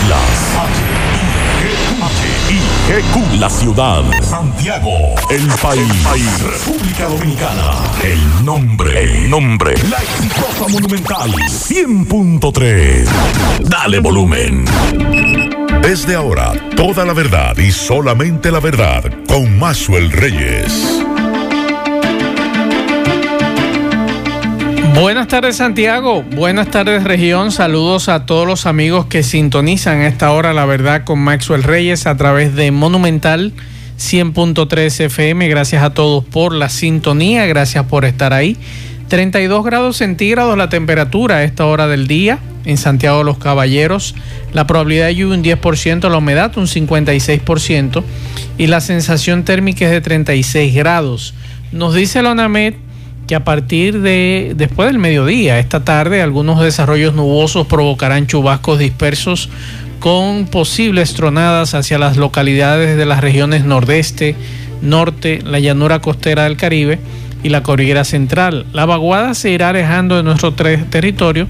Islas. H-I-G-Q. La ciudad. Santiago. El país. República Dominicana. El nombre. El nombre. La exitosa monumental. 100.3. Dale volumen. Desde ahora, toda la verdad y solamente la verdad con Maxwell Reyes. Buenas tardes Santiago, buenas tardes región, saludos a todos los amigos que sintonizan a esta hora la verdad con Maxwell Reyes a través de Monumental 100.3 FM, gracias a todos por la sintonía, gracias por estar ahí. 32 grados centígrados la temperatura a esta hora del día en Santiago de los Caballeros, la probabilidad de lluvia un 10%, la humedad un 56% y la sensación térmica es de 36 grados. Nos dice la ONAMED que a partir de después del mediodía, esta tarde, algunos desarrollos nubosos provocarán chubascos dispersos con posibles tronadas hacia las localidades de las regiones nordeste, norte, la llanura costera del Caribe y la cordillera central. La vaguada se irá alejando de nuestro territorio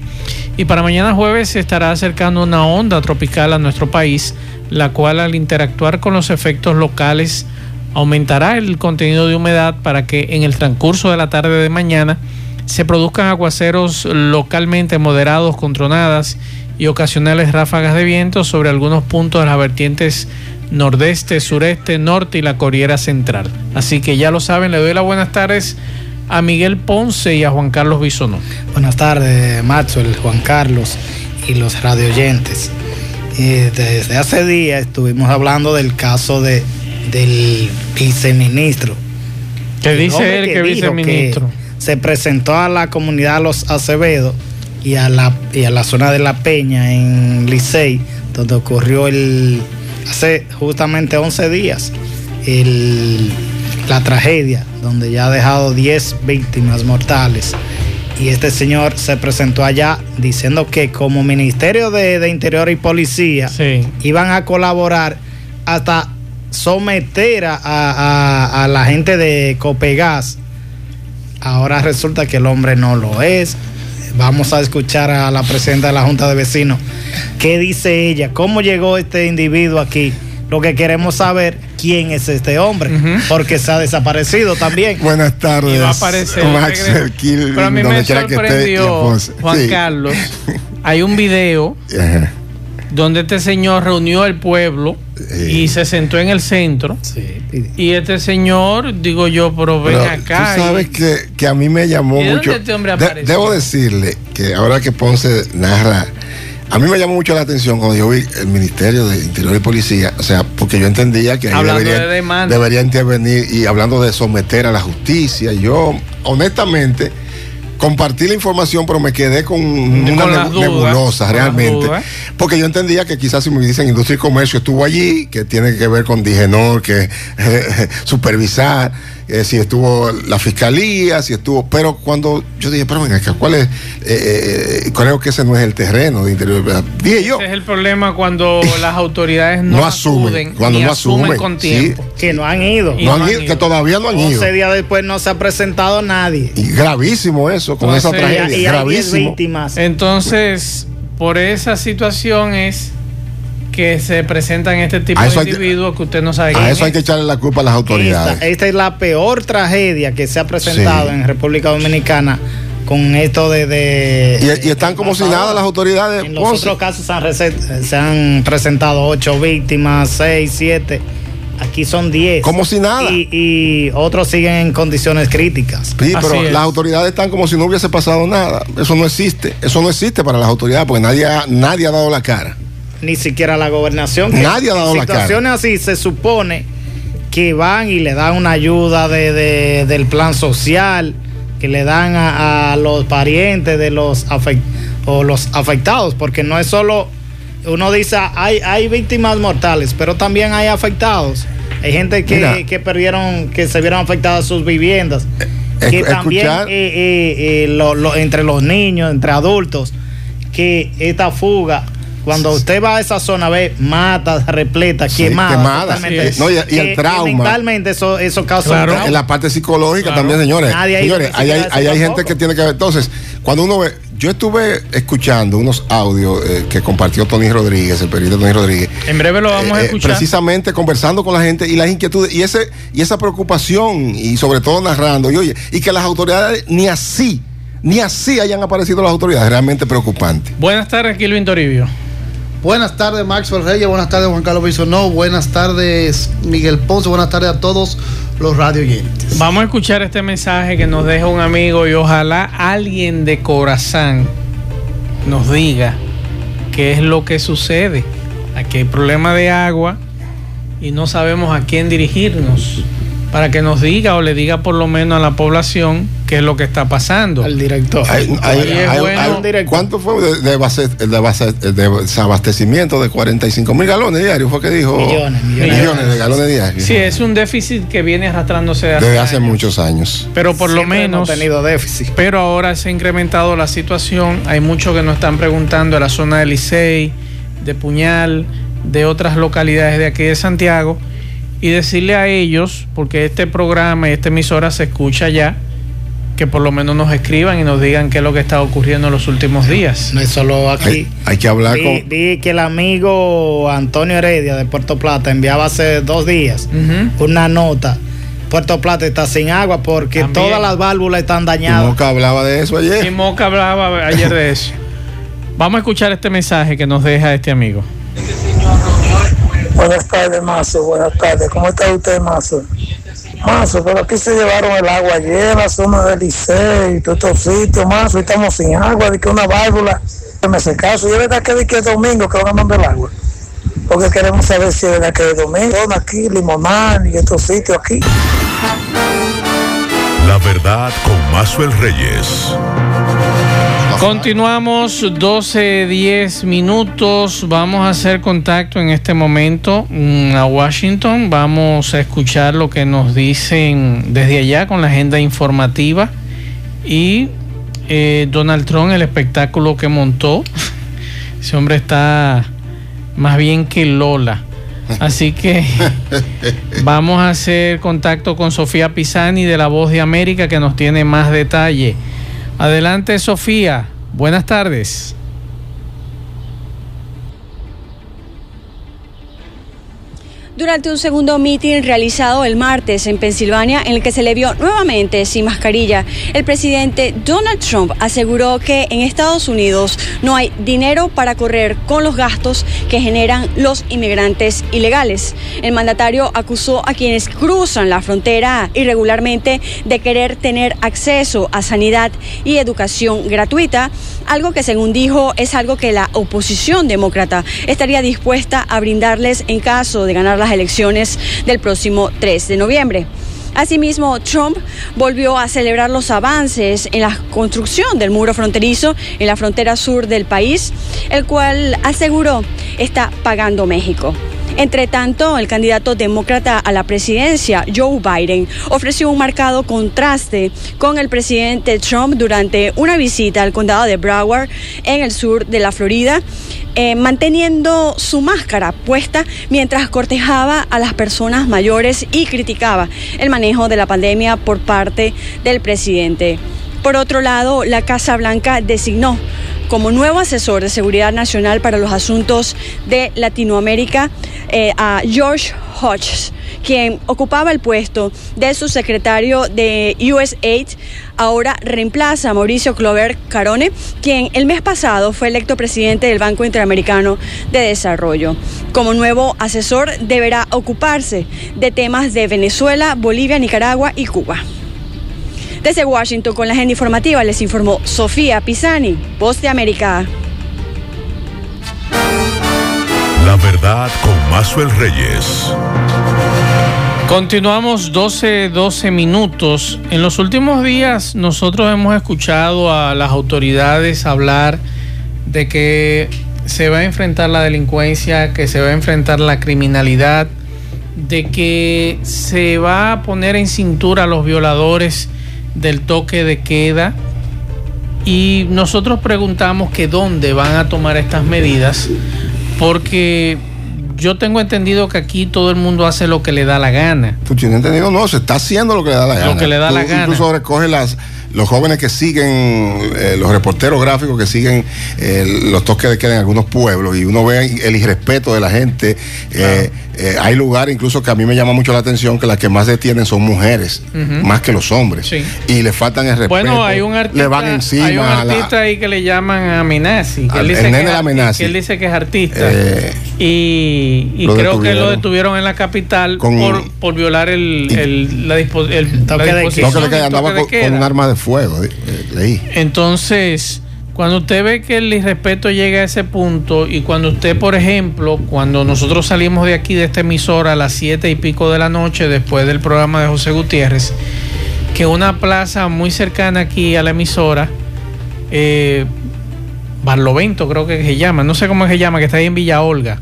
y para mañana jueves se estará acercando una onda tropical a nuestro país, la cual al interactuar con los efectos locales aumentará el contenido de humedad para que en el transcurso de la tarde de mañana se produzcan aguaceros localmente moderados con tronadas y ocasionales ráfagas de viento sobre algunos puntos de las vertientes nordeste, sureste, norte y la cordillera central. Así que ya lo saben, le doy las buenas tardes a Miguel Ponce y a Juan Carlos Bisonó. Buenas tardes, Maxwell, Juan Carlos y los radioyentes. desde hace días estuvimos hablando del caso de del viceministro. ¿Qué dice él que, viceministro? se presentó a la comunidad Los Acevedo y a la, y a la zona de La Peña en Licey, donde ocurrió el hace justamente 11 días el, la tragedia, donde ya ha dejado 10 víctimas mortales. Y este señor se presentó allá diciendo que como Ministerio de, Interior y Policía iban a colaborar hasta someter a, la gente de Copegas. Ahora resulta que el hombre no lo es. Vamos a escuchar a la presidenta de la Junta de Vecinos. ¿Qué dice ella? ¿Cómo llegó este individuo aquí? Lo que queremos saber quién es este hombre, porque se ha desaparecido también. Buenas tardes. va a aparecer. Pero a mí me sorprendió, Juan Carlos. Hay un video donde este señor reunió al pueblo y se sentó en el centro. Y este señor, digo yo, pero ven acá. Tú sabes que, a mí me llamó mucho. Este debo decirle que ahora que Ponce narra, a mí me llamó mucho la atención cuando yo vi el Ministerio de Interior y Policía, o sea, porque yo entendía que ahí debería, debería intervenir y hablando de someter a la justicia. Yo, honestamente compartí la información, pero me quedé con una nebulosa realmente. Porque yo entendía que quizás si me dicen industria y comercio estuvo allí, que tiene que ver con Digenor, que supervisar eh, si estuvo la fiscalía, si estuvo, pero cuando yo dije, pero venga, ¿cuál es? Eh, eh, creo que ese no es el terreno de interior. Dije yo. Ese es el problema cuando las autoridades no, asumen, cuando no asumen, con tiempo. Que no han ido. Que todavía no han ido. Ese día después no se ha presentado nadie. Y gravísimo eso, con esa tragedia. gravísimo. víctimas. Entonces, por esa situación es que se presentan este tipo de individuos que, usted no sabe. A eso hay que echarle la culpa a las autoridades. Esta, es la peor tragedia que se ha presentado en República Dominicana con esto de... y, están como si nada las autoridades. En los otros casos se han, presentado ocho víctimas, seis, siete. Aquí son diez. Como si nada. Y, otros siguen en condiciones críticas. Sí, pero las autoridades están como si no hubiese pasado nada. Eso no existe. Eso no existe para las autoridades porque nadie nadie ha dado la cara ni siquiera la gobernación. Nadie ha dado la cara. situaciones así se supone que van y le dan una ayuda de, del plan social, que le dan a, los parientes de los, o los afectados, porque no es solo, uno dice, hay, hay víctimas mortales, pero también hay afectados. Hay gente que, que perdieron, que se vieron afectadas sus viviendas. Eh, que también eh, eh, entre los niños, entre adultos, que esta fuga cuando usted va a esa zona, ve mata, repleta, quemada. no, y, el trauma. mentalmente eso, eso causa En la parte psicológica también, señores. señores, hay, hay, gente que tiene que ver. Entonces, cuando uno ve, yo estuve escuchando unos audios eh, que compartió Tony Rodríguez, el periodista Tony Rodríguez. En breve lo vamos a escuchar. Precisamente conversando con la gente y las inquietudes y ese y esa preocupación y sobre todo narrando y oye y que las autoridades ni así ni así hayan aparecido las autoridades, realmente preocupante. Buenas tardes, Kilvin Toribio. Buenas tardes, Maxwell Reyes. Buenas tardes, Juan Carlos Bisonó. Buenas tardes, Miguel Ponce. Buenas tardes a todos los radio oyentes. Vamos a escuchar este mensaje que nos deja un amigo y ojalá alguien de corazón nos diga qué es lo que sucede. Aquí hay problema de agua y no sabemos a quién dirigirnos para que nos diga o le diga por lo menos a la población qué es lo que está pasando. Al director. ¿Cuánto fue de, desabastecimiento de 45 mil galones diarios? Fue que dijo. Millones, millones, de galones diarios. Sí, es un déficit que viene arrastrándose desde hace, muchos años. Pero por lo menos. Hemos tenido déficit. Pero ahora se ha incrementado la situación. Hay muchos que nos están preguntando de la zona de Licey, de Puñal, de otras localidades de aquí de Santiago y decirle a ellos, porque este programa y esta emisora se escucha ya, que por lo menos nos escriban y nos digan qué es lo que está ocurriendo en los últimos días. No es solo aquí. Hay, que hablar con. Vi que el amigo Antonio Heredia de Puerto Plata enviaba hace dos días una nota. Puerto Plata está sin agua porque todas las válvulas están dañadas. Y Moca hablaba de eso ayer. Y Moca hablaba ayer de eso. Vamos a escuchar este mensaje que nos deja este amigo. Buenas tardes, Mazo. Buenas tardes. ¿Cómo está usted, Mazo? Mazo, pero aquí se llevaron el agua ayer, la zona del Liceo y todos estos sitios, Mazo. Estamos sin agua, de que una válvula me hace caso. Y es verdad que, que es domingo que van a mandar el agua. Porque queremos saber si es verdad que es domingo. Aquí, Limonán y estos sitios aquí. La verdad con Mazo el Reyes. Continuamos 12, 10 minutos. Vamos a hacer contacto en este momento mm, a Washington. Vamos a escuchar lo que nos dicen desde allá con la agenda informativa. Y eh, Donald Trump, el espectáculo que montó. Ese hombre está más bien que Lola. Así que vamos a hacer contacto con Sofía Pisani de La Voz de América que nos tiene más detalle. Adelante, Sofía. Buenas tardes. Durante un segundo mitin realizado el martes en Pensilvania en el que se le vio nuevamente sin mascarilla. El presidente Donald Trump aseguró que en Estados Unidos no hay dinero para correr con los gastos que generan los inmigrantes ilegales. El mandatario acusó a quienes cruzan la frontera irregularmente de querer tener acceso a sanidad y educación gratuita, algo que según dijo es algo que la oposición demócrata estaría dispuesta a brindarles en caso de ganar las elecciones del próximo 3 de noviembre. Asimismo, Trump volvió a celebrar los avances en la construcción del muro fronterizo en la frontera sur del país, el cual aseguró está pagando México. Entre tanto, el candidato demócrata a la presidencia, Joe Biden, ofreció un marcado contraste con el presidente Trump durante una visita al condado de Broward en el sur de la Florida, eh, manteniendo su máscara puesta mientras cortejaba a las personas mayores y criticaba el manejo de la pandemia por parte del presidente. Por otro lado, la Casa Blanca designó como nuevo asesor de seguridad nacional para los asuntos de Latinoamérica eh, a George Hodges, quien ocupaba el puesto de su secretario de USAID, ahora reemplaza a Mauricio Clover Carone, quien el mes pasado fue electo presidente del Banco Interamericano de Desarrollo. Como nuevo asesor deberá ocuparse de temas de Venezuela, Bolivia, Nicaragua y Cuba. Desde Washington con la agenda informativa les informó Sofía Pisani, Voz de América. La verdad con el Reyes. Continuamos 12, 12 minutos. En los últimos días nosotros hemos escuchado a las autoridades hablar de que se va a enfrentar la delincuencia, que se va a enfrentar la criminalidad, de que se va a poner en cintura a los violadores del toque de queda y nosotros preguntamos que dónde van a tomar estas medidas porque yo tengo entendido que aquí todo el mundo hace lo que le da la gana. Tú tienes entendido, no, se está haciendo lo que le da la gana. Lo que le da la gana. Incluso recoge las los jóvenes que siguen, eh, los reporteros gráficos que siguen eh, los toques de queda en algunos pueblos y uno ve el irrespeto de la gente. Eh, hay lugares incluso que a mí me llama mucho la atención que las que más detienen son mujeres, más que los hombres. Y le faltan el respeto. Bueno, hay un artista, le van encima hay un artista ahí que le llaman Amenazi. Que él dice el nene que. Que él dice que es artista. y, creo que lo detuvieron en la capital por, por, violar el, el, la, el, toque la disposición. De, andaba con, con un arma de fuego, eh, leí. Entonces, cuando usted ve que el irrespeto llega a ese punto y cuando usted, por ejemplo, cuando nosotros salimos de aquí, de esta emisora, a las siete y pico de la noche, después del programa de José Gutiérrez, que una plaza muy cercana aquí a la emisora, eh, Barlovento creo que se llama, no sé cómo se llama, que está ahí en Villa Olga,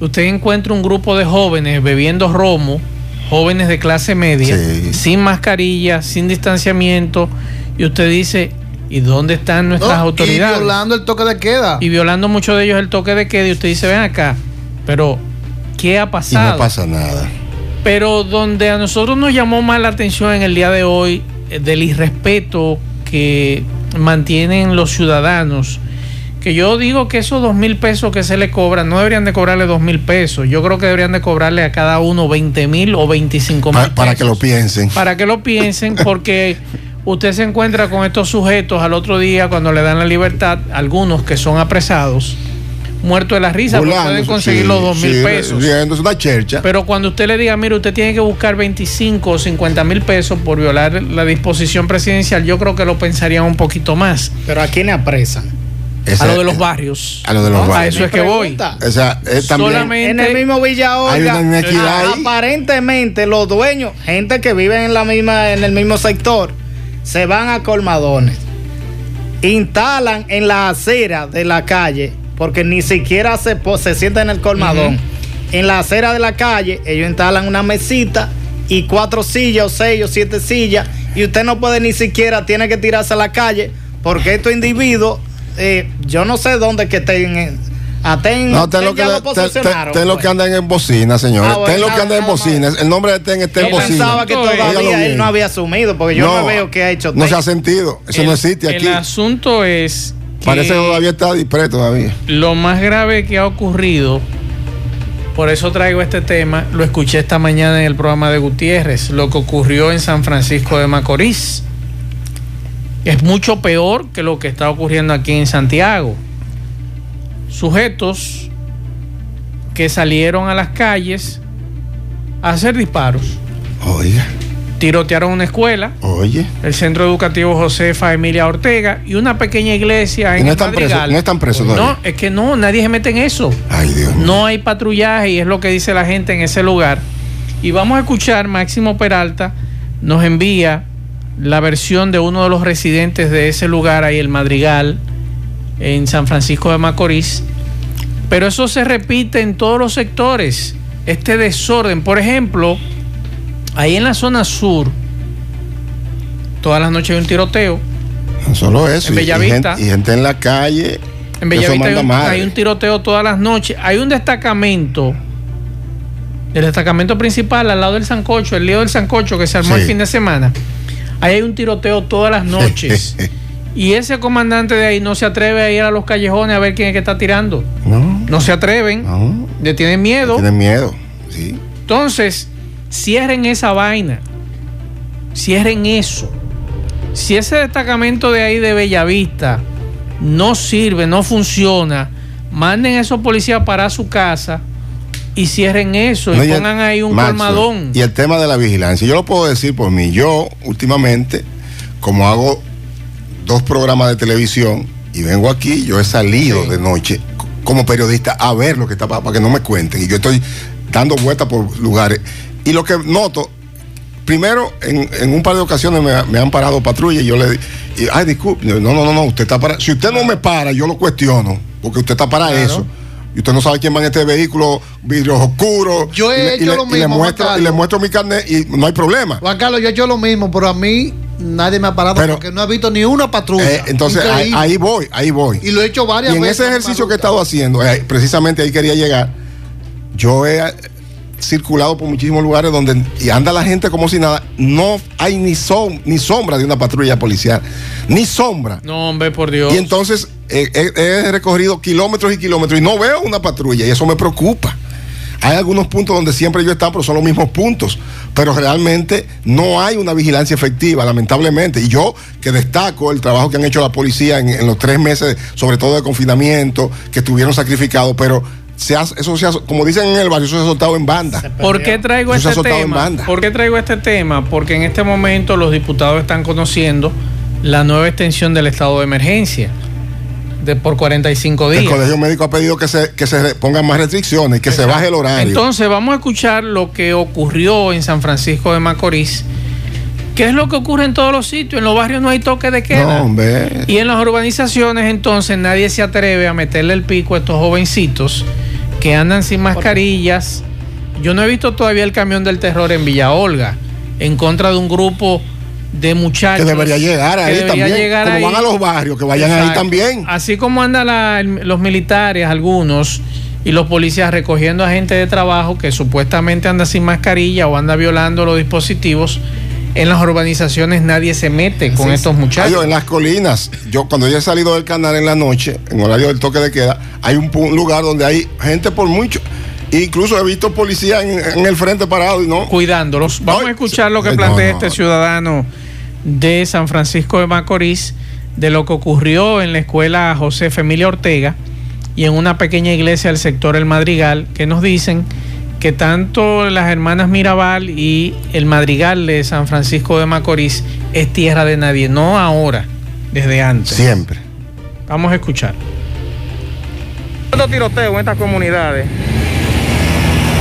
usted encuentra un grupo de jóvenes bebiendo romo, jóvenes de clase media, sin mascarilla, sin distanciamiento, y usted dice, ¿y dónde están nuestras autoridades? Y violando el toque de queda. Y violando muchos de ellos el toque de queda, y usted dice, ven acá, pero ¿qué ha pasado? Y no pasa nada. Pero donde a nosotros nos llamó más la atención en el día de hoy eh, del irrespeto que mantienen los ciudadanos, que yo digo que esos dos mil pesos que se le cobran no deberían de cobrarle dos mil pesos, yo creo que deberían de cobrarle a cada uno 20 mil o 25 mil. Para, para que lo piensen. Para que lo piensen, porque usted se encuentra con estos sujetos al otro día cuando le dan la libertad, algunos que son apresados muerto de la risa porque pueden conseguir los dos mil pesos. una chercha. Pero cuando usted le diga, mire, usted tiene que buscar 25 o 50 mil pesos por violar la disposición presidencial, yo creo que lo pensarían un poquito más. Pero ¿a quién le apresan? a lo de los barrios. A lo de los barrios. A eso es que voy. O sea, Solamente en el mismo Villa aparentemente los dueños, gente que vive en la misma, en el mismo sector, se van a colmadones, instalan en la acera de la calle porque ni siquiera se, se sienta en el colmadón. En la acera de la calle, ellos instalan una mesita y cuatro sillas, o seis o siete sillas, y usted no puede ni siquiera, tiene que tirarse a la calle, porque estos individuos, eh, yo no sé dónde que estén. Aten, no, ten lo, que, ten, lo que andan en bocina, señores. Ah, ten lo que andan en bocina. El nombre de Ten está en bocina. Yo pensaba que todavía él no había asumido, porque yo no, veo que ha hecho. No se ha sentido. Eso no existe aquí. El asunto es Parece que todavía está dispreto todavía. Lo más grave que ha ocurrido, por eso traigo este tema, lo escuché esta mañana en el programa de Gutiérrez, lo que ocurrió en San Francisco de Macorís. Es mucho peor que lo que está ocurriendo aquí en Santiago. Sujetos que salieron a las calles a hacer disparos. Oiga tirotearon una escuela, Oye. el Centro Educativo Josefa Emilia Ortega y una pequeña iglesia en no están presos, no están presos No, es que no, nadie se mete en eso. Ay, Dios no hay patrullaje y es lo que dice la gente en ese lugar. Y vamos a escuchar, Máximo Peralta nos envía la versión de uno de los residentes de ese lugar, ahí el Madrigal, en San Francisco de Macorís. Pero eso se repite en todos los sectores. Este desorden, por ejemplo, Ahí en la zona sur, todas las noches hay un tiroteo. No solo eso. En Bellavista. Y, gente, en la calle. En Bellavista hay un, tiroteo todas las noches. Hay un destacamento. El destacamento principal al lado del Sancocho, el lío del Sancocho que se armó el fin de semana. Ahí hay un tiroteo todas las noches. Y ese comandante de ahí no se atreve a ir a los callejones a ver quién es que está tirando. No. No se atreven. No. Le tienen miedo. Le tienen miedo, sí. Entonces, Cierren esa vaina. Cierren eso. Si ese destacamento de ahí de Bellavista no sirve, no funciona, manden a esos policías para su casa y cierren eso y pongan ahí un colmadón. Y el tema de la vigilancia, yo lo puedo decir por mí. Yo últimamente, como hago dos programas de televisión y vengo aquí, yo he salido de noche como periodista a ver lo que está para que no me cuenten. Y yo estoy dando vueltas por lugares y lo que noto, primero, en, un par de ocasiones me, han parado patrulla y yo le digo, ay, disculpe, no, no, no, no, usted está para. Si usted no me para, yo lo cuestiono, porque usted está para eso. Y usted no sabe quién va en este vehículo, vidrios oscuros. Yo he hecho lo mismo. Y le, muestro, y le muestro mi carnet y no hay problema. Juan Carlos, yo he hecho lo mismo, pero a mí nadie me ha parado porque no he visto ni una patrulla. Eh, entonces ahí, voy, ahí voy. Y lo he hecho varias veces. Y en ese ejercicio que he estado haciendo, eh, precisamente ahí quería llegar, yo he circulado por muchísimos lugares donde y anda la gente como si nada. No hay ni, ni sombra de una patrulla policial. Ni sombra. No, hombre, por Dios. Y entonces he recorrido kilómetros y kilómetros y no veo una patrulla y eso me preocupa. Hay algunos puntos donde siempre yo he estado, pero son los mismos puntos. Pero realmente no hay una vigilancia efectiva, lamentablemente. Y yo que destaco el trabajo que han hecho la policía en, los tres meses, sobre todo de confinamiento, que estuvieron sacrificados, pero se eso se como dicen en el barrio, eso se ha soltado en banda. ¿Por qué traigo este tema? ¿Por qué traigo este tema? Porque en este momento los diputados están conociendo la nueva extensión del estado de emergencia de por 45 días. El Colegio Médico ha pedido que se, que se pongan más restricciones, que se baje el horario. Entonces vamos a escuchar lo que ocurrió en San Francisco de Macorís. ¿Qué es lo que ocurre en todos los sitios? En los barrios no hay toque de queda. Y en las urbanizaciones entonces nadie se atreve a meterle el pico a estos jovencitos que andan sin mascarillas. Yo no he visto todavía el camión del terror en Villa Olga en contra de un grupo de muchachos. Que debería llegar ahí también. como van a los barrios, que vayan ahí también. Así como andan los militares, algunos, y los policías recogiendo a gente de trabajo que supuestamente anda sin mascarilla o anda violando los dispositivos. En las urbanizaciones nadie se mete con estos muchachos. en las colinas, yo cuando yo he salido del canal en la noche, en horario del toque de queda, hay un, lugar donde hay gente por mucho. Incluso he visto policías en, el frente parado y no. Cuidándolos. Vamos a escuchar lo que plantea este ciudadano de San Francisco de Macorís de lo que ocurrió en la escuela José Emilia Ortega y en una pequeña iglesia del sector El Madrigal, que nos dicen que tanto las hermanas Mirabal y el Madrigal de San Francisco de Macorís es tierra de nadie, no ahora, desde antes. Siempre. Vamos a escuchar. ¿Cuántos tiroteos en estas comunidades?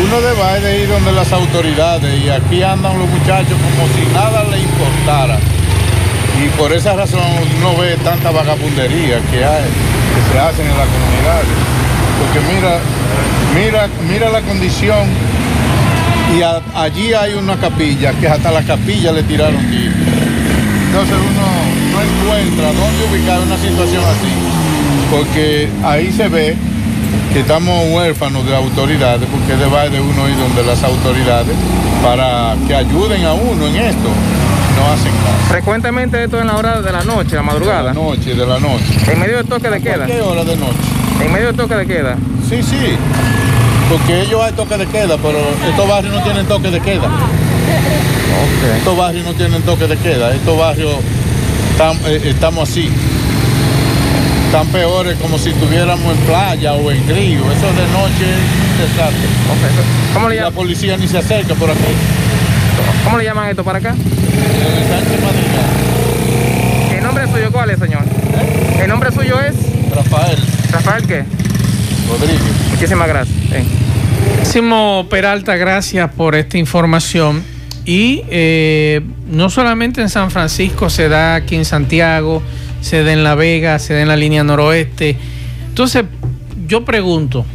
Uno de ir donde las autoridades y aquí andan los muchachos como si nada le importara. Y por esa razón uno ve tanta vagabundería que hay, que se hacen en las comunidades. Porque mira, mira, mira la condición y allí hay una capilla que hasta la capilla le tiraron tiros. Entonces uno no encuentra dónde ubicar una situación así, porque ahí se ve que estamos huérfanos de autoridades, porque debe de uno ir donde las autoridades para que ayuden a uno en esto. No hacen caso. Frecuentemente esto en la hora de la noche, la madrugada. De la noche, de la noche. ¿En medio del toque de queda? ¿Qué hora de noche? ¿En medio del toque de queda? Sí, sí. Porque ellos hay toque de queda, pero estos barrios no tienen toque de queda. Estos barrios no tienen toque de queda. Estos barrios eh, estamos así están peores como si estuviéramos en playa o en río. Eso de noche es un desastre. ¿Cómo le La policía ni se acerca por aquí. ¿Cómo le llaman esto para acá? Sánchez Madrigal. ¿El nombre suyo cuál es, señor? ¿Eh? ¿El nombre suyo es? Rafael. ¿Rafael qué? Rodríguez. Muchísimas gracias. Máximo Peralta, gracias por esta información. Y eh, no solamente en San Francisco se da aquí en Santiago, se da en La Vega, se da en la línea noroeste. Entonces, yo pregunto,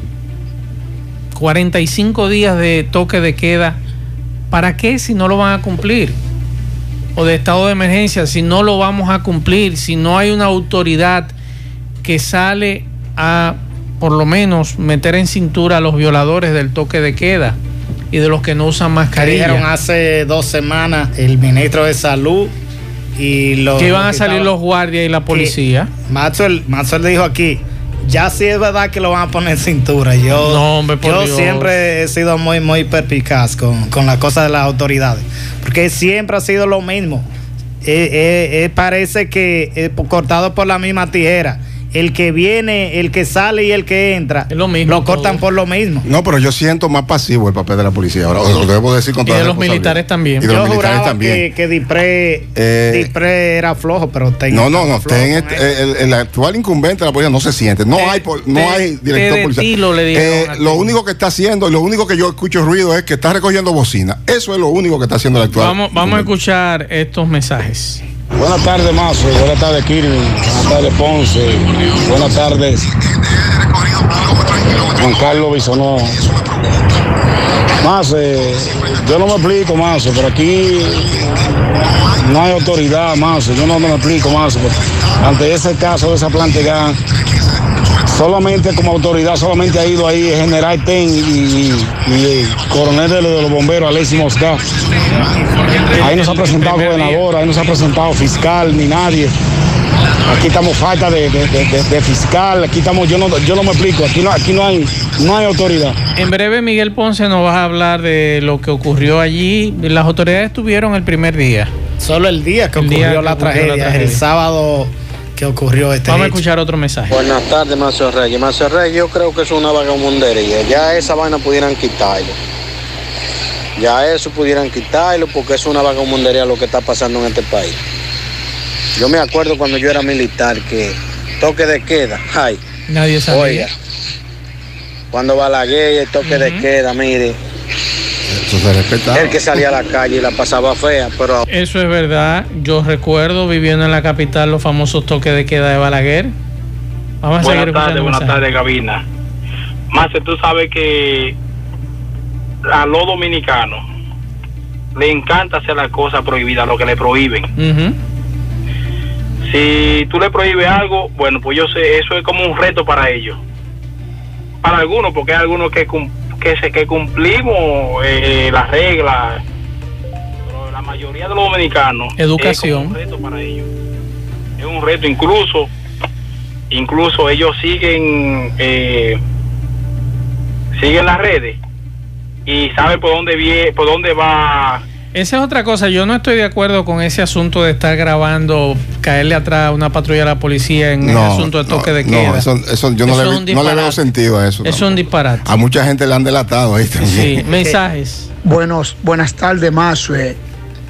45 días de toque de queda, ¿para qué si no lo van a cumplir? O de estado de emergencia, si no lo vamos a cumplir, si no hay una autoridad que sale a por lo menos meter en cintura a los violadores del toque de queda y de los que no usan mascarilla. Dijeron hace dos semanas el ministro de Salud y que iban a salir los guardias y la policía. Maxwell, le dijo aquí, ya sí es verdad que lo van a poner en cintura. Yo, yo siempre he sido muy, muy perpicaz con, con las cosas de las autoridades, porque siempre ha sido lo mismo. Eh, eh, eh, parece que cortado por la misma tijera el que viene, el que sale y el que entra, lo, mismo, lo cortan por lo mismo. No, pero yo siento más pasivo el papel de la policía. Ahora lo debo decir con toda Y de los militares también. Y de los militares también. que, que eh, era flojo, pero No, no, no. Este, el, actual incumbente de la policía no se siente. No hay no hay director policial. Eh, lo único que está haciendo, lo único que yo escucho ruido es que está recogiendo bocina. Eso es lo único que está haciendo el actual. Vamos, vamos a escuchar estos mensajes. Buenas tardes, Mazo. Buenas tardes, Kirby. Buenas tardes, Ponce. Buenas tardes, Juan Carlos Bisonó. Más, yo no me explico, Mazo, pero aquí no hay autoridad, Mazo. Yo no, me explico, Mazo. Ante ese caso de esa planta solamente como autoridad, solamente ha ido ahí el general Ten y, el coronel de, los bomberos, Alexis Mosca. Ahí no se ha presentado gobernador, ahí no se ha presentado fiscal ni nadie. Aquí estamos falta de, fiscal, aquí estamos, yo no, yo no me explico, aquí no, aquí no hay, no hay autoridad. En breve Miguel Ponce nos va a hablar de lo que ocurrió allí. Las autoridades estuvieron el primer día. Solo el día que, ocurrió, la, tragedia, el sábado que ocurrió este Vamos a escuchar otro mensaje. Buenas tardes, Macio Reyes. Macio Reyes, yo creo que es una vagabundería. Ya esa vaina pudieran quitarlo. Ya eso pudieran quitarlo porque es una vagabundería lo que está pasando en este país. Yo me acuerdo cuando yo era militar que toque de queda, ay. Nadie sabía. Oiga, cuando Balaguer el toque de queda, mire. Eso se respetaba. El que salía a la calle y la pasaba fea, pero... Eso es verdad. Yo recuerdo viviendo en la capital los famosos toques de queda de Balaguer. Vamos a buenas tardes, buenas tardes, Gabina. Más tú sabes que a los dominicanos le encanta hacer las cosas prohibidas, lo que le prohíben. Si tú le prohíbes algo, bueno, pues yo sé, eso es como un reto para ellos. Para algunos, porque hay algunos que, que, se, que cumplimos eh, las reglas, pero la mayoría de los dominicanos. Educación. Es un reto para ellos. Es un reto, incluso, incluso ellos siguen, eh, siguen las redes y saben por dónde, viene, por dónde va esa es otra cosa. Yo no estoy de acuerdo con ese asunto de estar grabando, caerle atrás a una patrulla de la policía en el asunto de toque de queda. No, eso, yo no, le, no, le, veo sentido a eso. Es un disparate. A mucha gente le han delatado ahí también. Sí, mensajes. Buenos, buenas tardes, Mazue,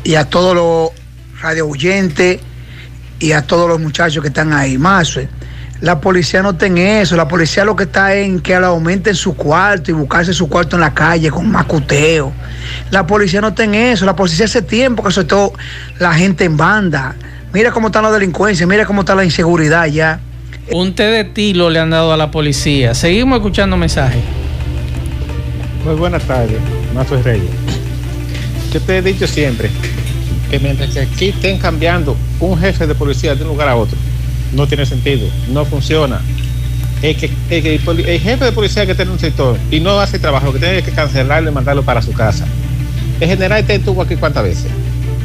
y a todos los radio oyentes y a todos los muchachos que están ahí. Mazue, la policía no tiene eso. La policía lo que está en que aumenten su cuarto y buscarse su cuarto en la calle con macuteo. La policía no tiene eso. La policía hace tiempo que soltó la gente en banda. Mira cómo está la delincuencia, mira cómo está la inseguridad ya. Un té de tilo le han dado a la policía. Seguimos escuchando mensajes. Muy buenas tardes, Mazo Reyes. Yo te he dicho siempre que mientras que aquí estén cambiando un jefe de policía de un lugar a otro, no tiene sentido, no funciona. El, que, el, jefe de policía que tiene un sector y no hace trabajo, lo que tiene que cancelarlo y mandarlo para su casa. El general te estuvo aquí cuántas veces?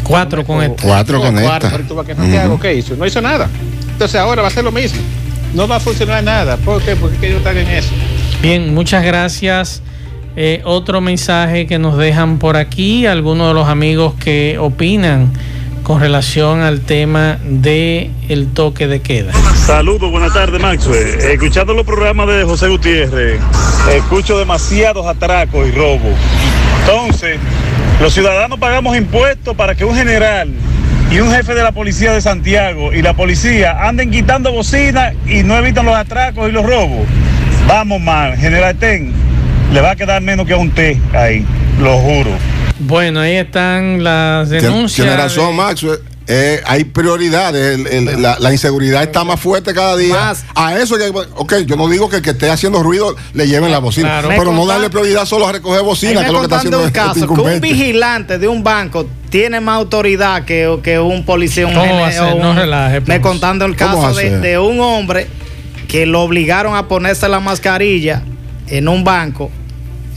Cuatro con esta. Cuatro con esta. ¿qué hizo? No hizo nada. Entonces ahora va a ser lo mismo. No va a funcionar nada. ¿Por qué? Porque ellos están en eso. Bien, muchas gracias. Eh, otro mensaje que nos dejan por aquí, algunos de los amigos que opinan con relación al tema de el toque de queda. Saludos, buenas tardes, Maxwell. Escuchando los programas de José Gutiérrez, escucho demasiados atracos y robos. Entonces, los ciudadanos pagamos impuestos para que un general y un jefe de la policía de Santiago y la policía anden quitando bocinas y no evitan los atracos y los robos. Vamos mal, general Ten, le va a quedar menos que un té ahí, lo juro. Bueno, ahí están las denuncias. Tiene razón, Max. Eh, hay prioridades, la, inseguridad está más fuerte cada día. A eso, ok, yo no digo que el que esté haciendo ruido le lleven la bocina, pero no darle prioridad solo a recoger bocina, que es lo que está haciendo un caso, que un vigilante de un banco tiene más autoridad que, que un policía, un, no relaje, Me pues. contando el caso de, de un hombre que lo obligaron a ponerse la mascarilla en un banco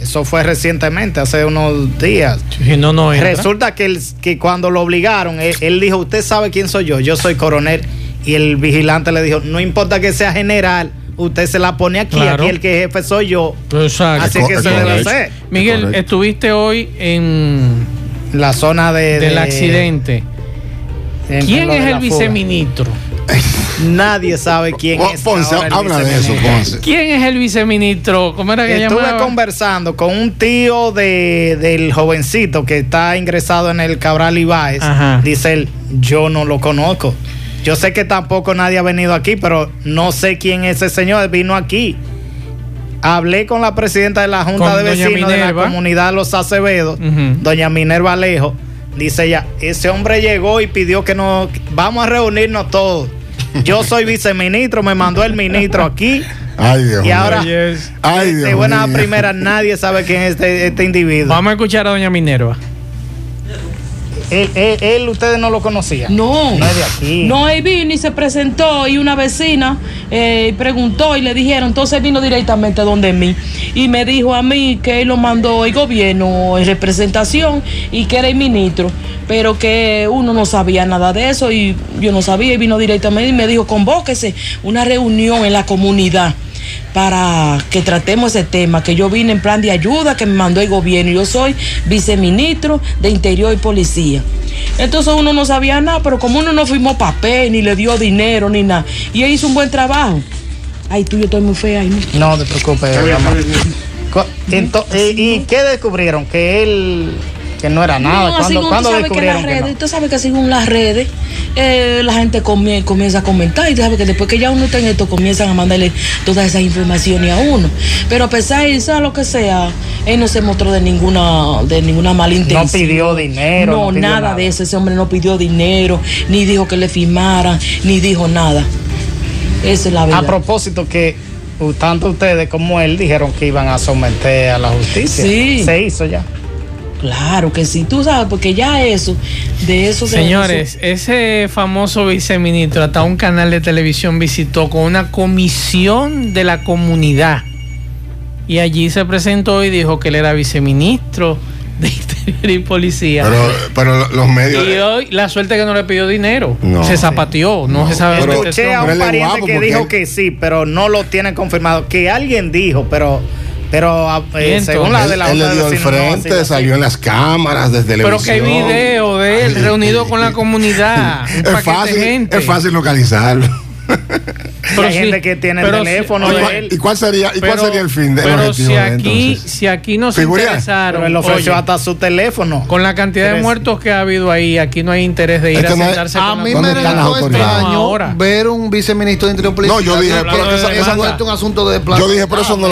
eso fue recientemente, hace unos días. no, no Resulta que, que cuando lo obligaron, él, dijo, usted sabe quién soy yo, yo soy coronel. Y el vigilante le dijo, no importa que sea general, usted se la pone aquí, aquí el que jefe soy yo. Exacto. Así que se debe hacer. Miguel, estuviste hoy en la zona de, del accidente. ¿Quién es el viceministro? Nadie sabe quién es. Ponce, habla de eso, Ponce. ¿Quién es el viceministro? ¿Cómo era que Estuve conversando con un tío de, del jovencito que está ingresado en el Cabral Ibáez. Dice él, yo no lo conozco. Yo sé que tampoco nadie ha venido aquí, pero no sé quién es ese señor. Vino aquí. Hablé con la presidenta de la Junta de Vecinos de la comunidad Los Acevedos, doña Minerva Alejo. Dice ella, ese hombre llegó y pidió que nos vamos a reunirnos todos. Yo soy viceministro, me mandó el ministro aquí. Ay, Dios y ahora, Ay, de buena primera, nadie sabe quién es este, este, individuo. Vamos a escuchar a doña Minerva. Él, él, ustedes no lo conocían. No. No es de aquí. No, él vino y se presentó y una vecina eh, preguntó y le dijeron, entonces vino directamente donde mí y me dijo a mí que él lo mandó el gobierno en representación y que era el ministro, pero que uno no sabía nada de eso y yo no sabía y vino directamente y me dijo, convóquese una reunión en la comunidad para que tratemos ese tema, que yo vine en plan de ayuda que me mandó el gobierno. Yo soy viceministro de Interior y Policía. Entonces uno no sabía nada, pero como uno no firmó papel, ni le dio dinero, ni nada, y él hizo un buen trabajo. Ay, tú, yo estoy muy fea. No te preocupes, mamá. ¿Y qué descubrieron? Que él que no era nada. No, ¿Cuándo, ¿cuándo tú sabes que las redes, no? tú sabes que según las redes, eh, la gente comienza a comentar y tú sabes que después que ya uno está en esto, comienzan a mandarle todas esas informaciones a uno. Pero a pesar de sea lo que sea, él no se mostró de ninguna, de ninguna mala intención. No pidió dinero. No, nada, de eso. Ese hombre no pidió dinero, ni dijo que le firmaran, ni dijo nada. Esa es la verdad. A propósito que tanto ustedes como él dijeron que iban a someter a la justicia. Sí. Se hizo ya. Claro que sí, tú sabes, porque ya eso, de eso... Señores, ese famoso viceministro, hasta un canal de televisión visitó con una comisión de la comunidad. Y allí se presentó y dijo que él era viceministro de Interior y Policía. Pero, pero los medios. Y hoy la suerte que no le pidió dinero. se zapateó, no, se sabe. Escuché a un pariente que dijo que sí, pero no lo tiene confirmado. Que alguien dijo, pero pero ah, eh, según la de la él, él le dio el frente, salió en las cámaras desde Pero que hay video de él reunido con la comunidad. es, fácil, es fácil localizarlo. Pero hay gente que tiene el teléfono de él. ¿Y cuál sería, y cuál sería el fin de Pero si aquí, si aquí no se interesaron. Pero él ofreció hasta su teléfono. Con la cantidad de muertos que ha habido ahí, aquí no hay interés de ir a sentarse A mí me resultó extraño ver un viceministro de Interior Político. No, yo dije, pero eso no es un asunto de plata. Yo dije, pero eso no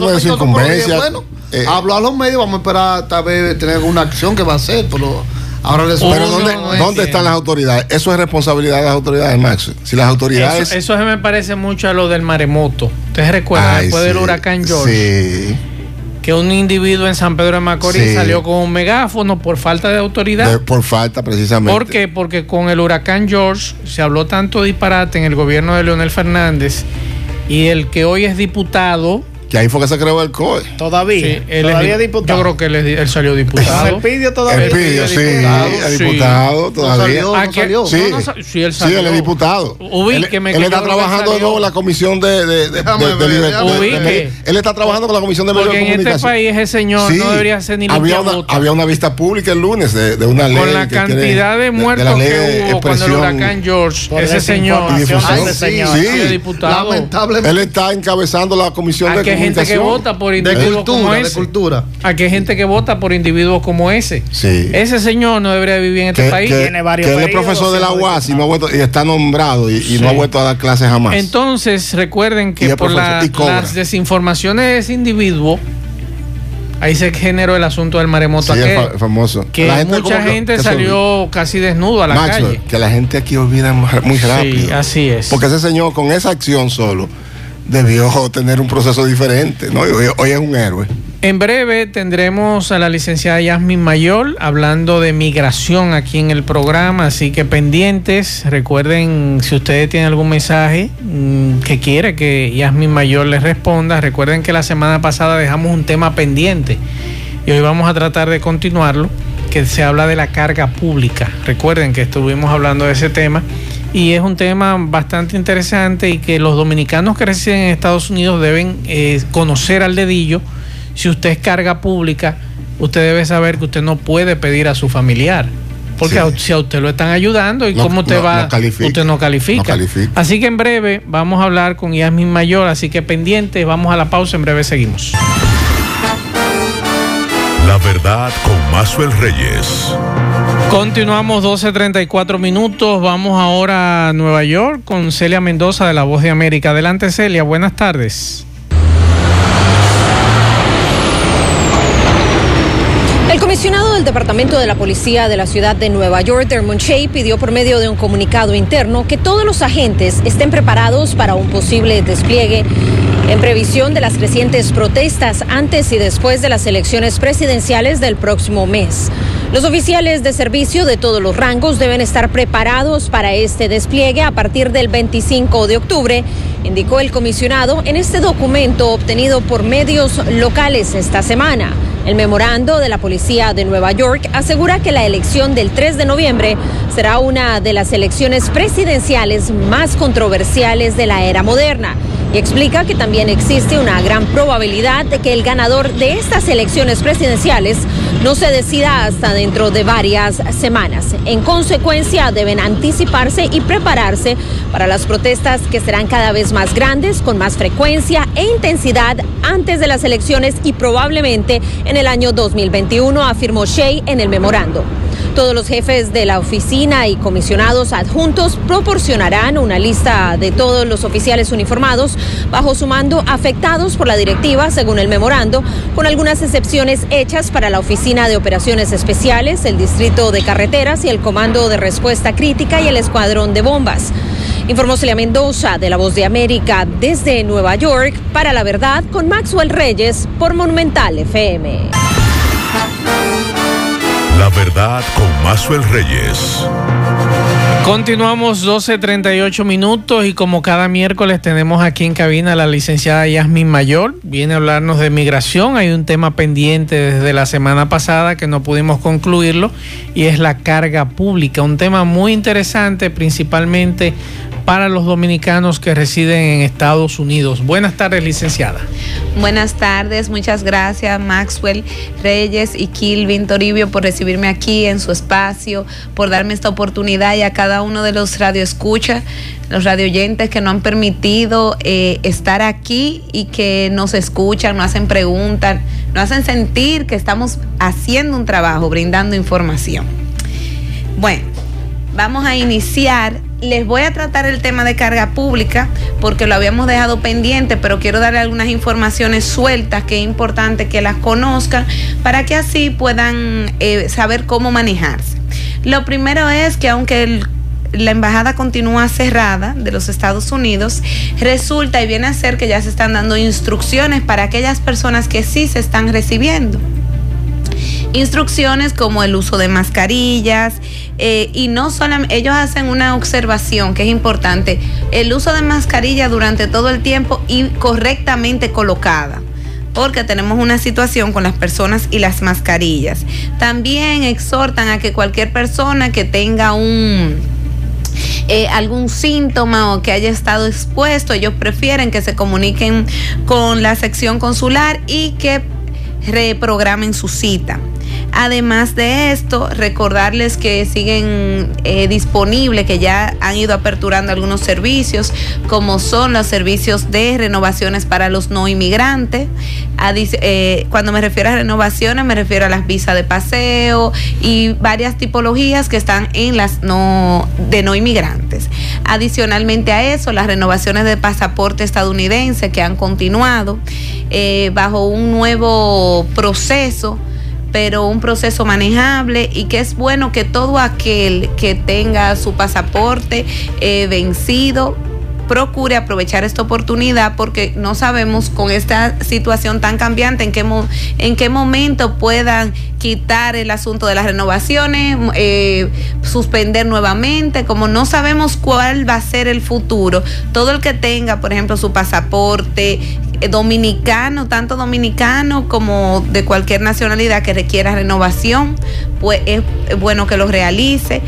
no es incumbencia. Bueno, eh, hablo a los medios, vamos a esperar tal vez tener una acción que va a hacer, pero Ahora Pero ¿dónde, ¿dónde están las autoridades? Eso es responsabilidad de las autoridades, Max. Si las autoridades. Eso, eso me parece mucho a lo del maremoto. Ustedes recuerdan, después del huracán George. Que un individuo en San Pedro de Macorís salió con un megáfono por falta de autoridad. por falta, precisamente. ¿Por qué? Porque con el huracán George se habló tanto disparate en el gobierno de Leonel Fernández y el que hoy es diputado que ahí fue que se creó el COE. Todavía. todavía es diputado. Yo creo que él, salió diputado. el pidió todavía. El pidió, sí. El diputado todavía. No salió, Sí, sí, él salió. Sí, él es diputado. Ubíqueme. Él, él está trabajando de nuevo en la comisión de, de, de, de libertad. Él está trabajando con la comisión de medios de en este país ese señor no debería ser ni había una, había una vista pública el lunes de, una ley. Con la cantidad de muertos que hubo cuando el huracán George, ese señor. Sí, diputado. Lamentablemente. Él está encabezando la comisión de comunicación. Gente que vota por individuos como ese. De cultura. Aquí hay gente que vota por individuos como ese. Sí. Ese señor no debería vivir en este país. Que, Tiene varios que es profesor de la UAS y, no ha vuelto, y está nombrado y, no ha vuelto a dar clases jamás. Entonces, recuerden que por las desinformaciones de ese individuo, Ahí se generó el asunto del maremoto sí, aquel, famoso. Que mucha gente salió casi desnudo a la calle. Que la gente aquí olvida muy rápido. Sí, así es. Porque ese señor con esa acción solo debió tener un proceso diferente, ¿no? Hoy, es un héroe. En breve tendremos a la licenciada Yasmin Mayor hablando de migración aquí en el programa, así que pendientes. Recuerden, si ustedes tienen algún mensaje mm, que quiere que Yasmin Mayor les responda, recuerden que la semana pasada dejamos un tema pendiente y hoy vamos a tratar de continuarlo, que se habla de la carga pública. Recuerden que estuvimos hablando de ese tema y es un tema bastante interesante y que los dominicanos que residen en Estados Unidos deben eh, conocer al dedillo. Si usted es carga pública, usted debe saber que usted no puede pedir a su familiar. Porque si a usted lo están ayudando y cómo usted va, usted no califica. Así que en breve vamos a hablar con Yasmin Mayor, así que pendiente, vamos a la pausa, en breve seguimos. La verdad con Mazuel Reyes. Continuamos 12.34 minutos. Vamos ahora a Nueva York con Celia Mendoza de La Voz de América. Adelante Celia, buenas tardes. El comisionado del Departamento de la Policía de la ciudad de Nueva York, Dermond Shea, pidió por medio de un comunicado interno que todos los agentes estén preparados para un posible despliegue en previsión de las crecientes protestas antes y después de las elecciones presidenciales del próximo mes. Los oficiales de servicio de todos los rangos deben estar preparados para este despliegue a partir del 25 de octubre, indicó el comisionado en este documento obtenido por medios locales esta semana. El memorando de la Policía de Nueva York asegura que la elección del 3 de noviembre será una de las elecciones presidenciales más controversiales de la era moderna y explica que también existe una gran probabilidad de que el ganador de estas elecciones presidenciales no se decida hasta dentro de varias semanas. En consecuencia, deben anticiparse y prepararse para las protestas que serán cada vez más grandes, con más frecuencia e intensidad antes de las elecciones y probablemente en el año 2021, afirmó Shea en el memorando. Todos los jefes de la oficina y comisionados adjuntos proporcionarán una lista de todos los oficiales uniformados bajo su mando afectados por la directiva, según el memorando, con algunas excepciones hechas para la Oficina de Operaciones Especiales, el Distrito de Carreteras y el Comando de Respuesta Crítica y el Escuadrón de Bombas. Informó Celia Mendoza de La Voz de América desde Nueva York para La Verdad con Maxwell Reyes por Monumental FM. Verdad con Maxwell Reyes. Continuamos 12.38 minutos y como cada miércoles tenemos aquí en cabina a la licenciada Yasmin Mayor. Viene a hablarnos de migración. Hay un tema pendiente desde la semana pasada que no pudimos concluirlo y es la carga pública. Un tema muy interesante principalmente para los dominicanos que residen en Estados Unidos. Buenas tardes, licenciada. Buenas tardes, muchas gracias Maxwell Reyes y Kilvin Toribio por recibirme aquí en su espacio, por darme esta oportunidad y a cada uno de los radioescuchas, los radioyentes que nos han permitido eh, estar aquí y que nos escuchan, nos hacen preguntas, nos hacen sentir que estamos haciendo un trabajo, brindando información. Bueno, vamos a iniciar les voy a tratar el tema de carga pública porque lo habíamos dejado pendiente, pero quiero darle algunas informaciones sueltas que es importante que las conozcan para que así puedan eh, saber cómo manejarse. Lo primero es que aunque la embajada continúa cerrada de los Estados Unidos, resulta y viene a ser que ya se están dando instrucciones para aquellas personas que sí se están recibiendo. Instrucciones como el uso de mascarillas eh, y no solamente, ellos hacen una observación que es importante, el uso de mascarilla durante todo el tiempo y correctamente colocada porque tenemos una situación con las personas y las mascarillas. También exhortan a que cualquier persona que tenga un eh, algún síntoma o que haya estado expuesto, ellos prefieren que se comuniquen con la sección consular y que reprogramen su cita. Además de esto, recordarles que siguen eh, disponibles, que ya han ido aperturando algunos servicios, como son los servicios de renovaciones para los no inmigrantes. Eh, cuando me refiero a renovaciones, me refiero a las visas de paseo y varias tipologías que están en las no de no inmigrantes. Adicionalmente a eso, las renovaciones de pasaporte estadounidense que han continuado eh, bajo un nuevo proceso pero un proceso manejable y que es bueno que todo aquel que tenga su pasaporte eh, vencido procure aprovechar esta oportunidad porque no sabemos con esta situación tan cambiante en qué, en qué momento puedan quitar el asunto de las renovaciones, eh, suspender nuevamente, como no sabemos cuál va a ser el futuro. Todo el que tenga, por ejemplo, su pasaporte, eh, dominicano, tanto dominicano como de cualquier nacionalidad que requiera renovación, pues es bueno que lo realice.